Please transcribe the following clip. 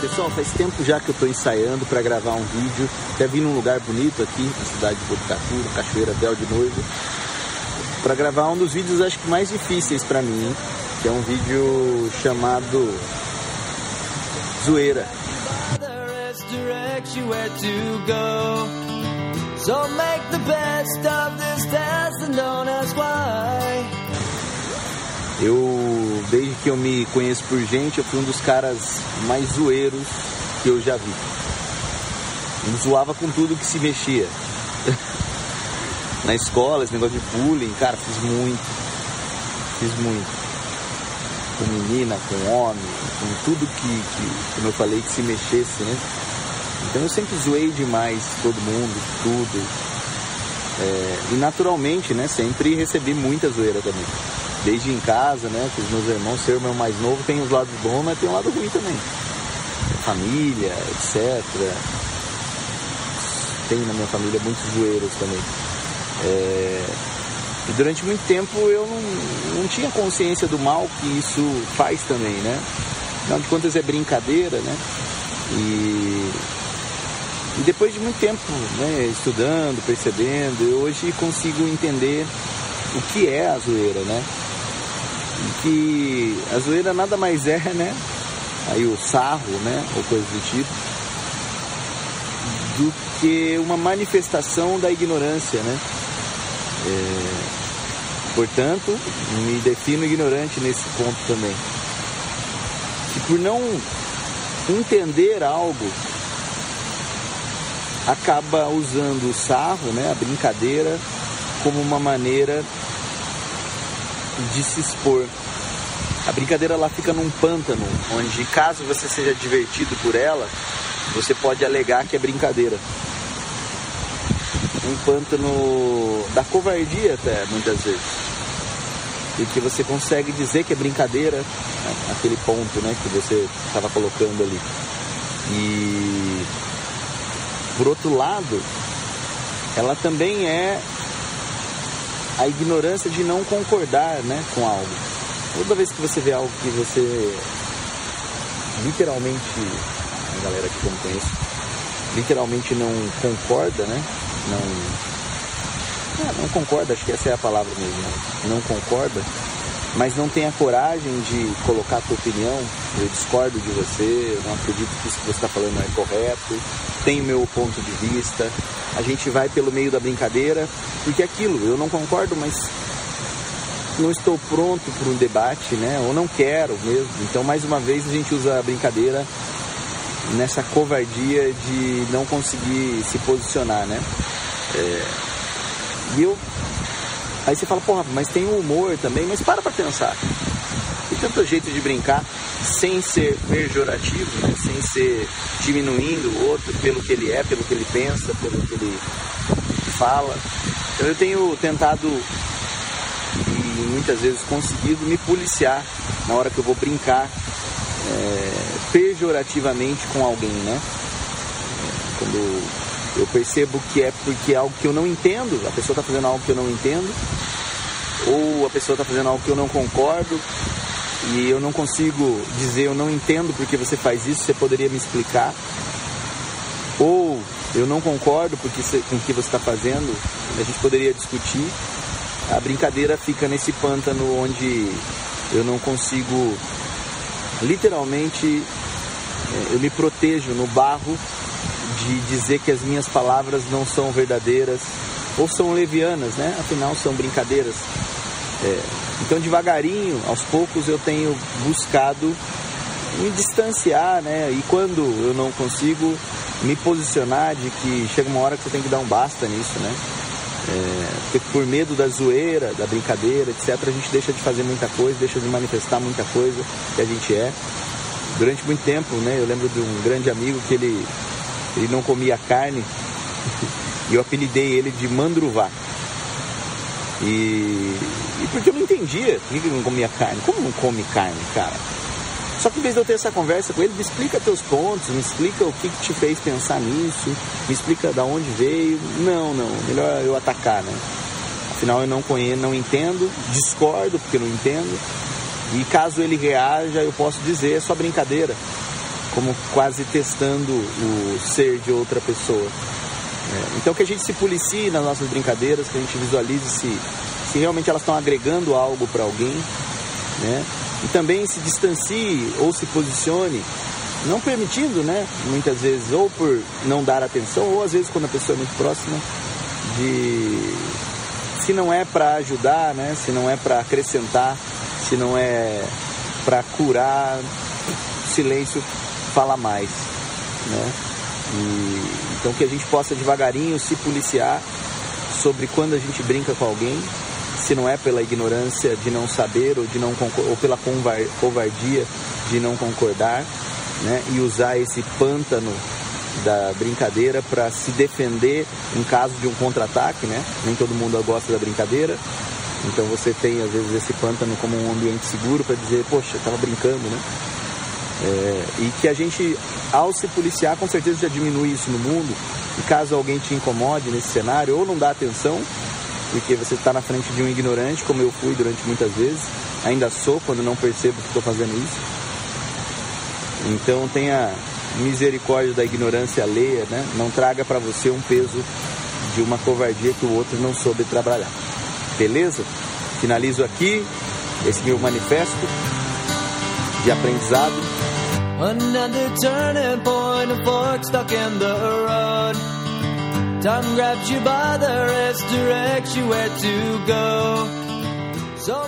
Pessoal, faz tempo já que eu estou ensaiando para gravar um vídeo. Até vim num lugar bonito aqui, na cidade de Botucatu, Cachoeira Bel de Noivo, para gravar um dos vídeos acho que mais difíceis para mim, que é um vídeo chamado Zoeira. So make the best of this and don't ask why. Eu, desde que eu me conheço por gente, eu fui um dos caras mais zoeiros que eu já vi. Eu zoava com tudo que se mexia. Na escola, esse negócio de bullying, cara, fiz muito. Fiz muito. Com menina, com homem, com tudo que, que como eu falei, que se mexesse, né? Então eu sempre zoei demais todo mundo, tudo. É, e naturalmente, né? Sempre recebi muita zoeira também. Desde em casa, né? Com os meus irmãos, ser irmão mais novo tem os lados bons, mas tem um lado ruim também. Família, etc. Tem na minha família muitos zoeiros também. É, e durante muito tempo eu não, não tinha consciência do mal que isso faz também, né? Afinal de contas é brincadeira, né? E e depois de muito tempo né, estudando, percebendo, eu hoje consigo entender o que é a zoeira, né? Que a zoeira nada mais é, né? Aí o sarro, né? Ou coisa do tipo, do que uma manifestação da ignorância, né? É, portanto, me defino ignorante nesse ponto também. E por não entender algo acaba usando o sarro, né, a brincadeira, como uma maneira de se expor. A brincadeira ela fica num pântano, onde caso você seja divertido por ela, você pode alegar que é brincadeira. Um pântano da covardia até, muitas vezes. E que você consegue dizer que é brincadeira, né, aquele ponto né, que você estava colocando ali. E por outro lado, ela também é a ignorância de não concordar né, com algo. Toda vez que você vê algo que você literalmente, a galera que eu não conheço, literalmente não concorda, né? Não, é, não concorda, acho que essa é a palavra mesmo, né? não concorda, mas não tem a coragem de colocar a tua opinião, eu discordo de você, eu não acredito que isso que você está falando é correto, tenho meu ponto de vista, a gente vai pelo meio da brincadeira, porque é aquilo, eu não concordo, mas não estou pronto para um debate, né? Ou não quero mesmo. Então, mais uma vez, a gente usa a brincadeira nessa covardia de não conseguir se posicionar, né? É... E eu Aí você fala, porra, mas tem o humor também, mas para pra pensar. Tem tanto jeito de brincar sem ser pejorativo, né? sem ser diminuindo o outro pelo que ele é, pelo que ele pensa, pelo que ele fala. Então eu tenho tentado e muitas vezes conseguido me policiar na hora que eu vou brincar é, pejorativamente com alguém, né? É, quando eu percebo que é porque é algo que eu não entendo, a pessoa está fazendo algo que eu não entendo, ou a pessoa está fazendo algo que eu não concordo, e eu não consigo dizer eu não entendo porque você faz isso, você poderia me explicar, ou eu não concordo porque com o que você está fazendo, a gente poderia discutir. A brincadeira fica nesse pântano onde eu não consigo, literalmente, é, eu me protejo no barro de dizer que as minhas palavras não são verdadeiras ou são levianas, né? Afinal, são brincadeiras. É, então, devagarinho, aos poucos, eu tenho buscado me distanciar, né? E quando eu não consigo me posicionar de que chega uma hora que você tem que dar um basta nisso, né? É, por medo da zoeira, da brincadeira, etc., a gente deixa de fazer muita coisa, deixa de manifestar muita coisa que a gente é. Durante muito tempo, né? Eu lembro de um grande amigo que ele ele não comia carne e eu apelidei ele de Mandruvá. E, e porque eu não entendia por que ele não comia carne. Como não come carne, cara? Só que em vez de eu ter essa conversa com ele, me explica teus pontos, me explica o que, que te fez pensar nisso, me explica da onde veio. Não, não, melhor eu atacar, né? Afinal, eu não conheço, não entendo, discordo porque não entendo. E caso ele reaja, eu posso dizer é só brincadeira, como quase testando o ser de outra pessoa. É, então que a gente se policie nas nossas brincadeiras, que a gente visualize se, se realmente elas estão agregando algo para alguém, né? E também se distancie ou se posicione, não permitindo, né? Muitas vezes, ou por não dar atenção, ou às vezes quando a pessoa é muito próxima, de se não é para ajudar, né? Se não é para acrescentar, se não é para curar, silêncio fala mais, né? E, então que a gente possa devagarinho se policiar sobre quando a gente brinca com alguém, se não é pela ignorância de não saber ou de não ou pela covardia de não concordar, né? E usar esse pântano da brincadeira para se defender em caso de um contra-ataque, né? Nem todo mundo gosta da brincadeira. Então você tem às vezes esse pântano como um ambiente seguro para dizer, poxa, estava brincando, né? É, e que a gente, ao se policiar, com certeza já diminui isso no mundo. E caso alguém te incomode nesse cenário, ou não dá atenção, porque você está na frente de um ignorante, como eu fui durante muitas vezes, ainda sou quando não percebo que estou fazendo isso. Então tenha misericórdia da ignorância alheia, né? Não traga para você um peso de uma covardia que o outro não soube trabalhar. Beleza? Finalizo aqui esse meu manifesto de aprendizado. Another turning point, a fork stuck in the road. Time grabs you by the wrist, directs you where to go. So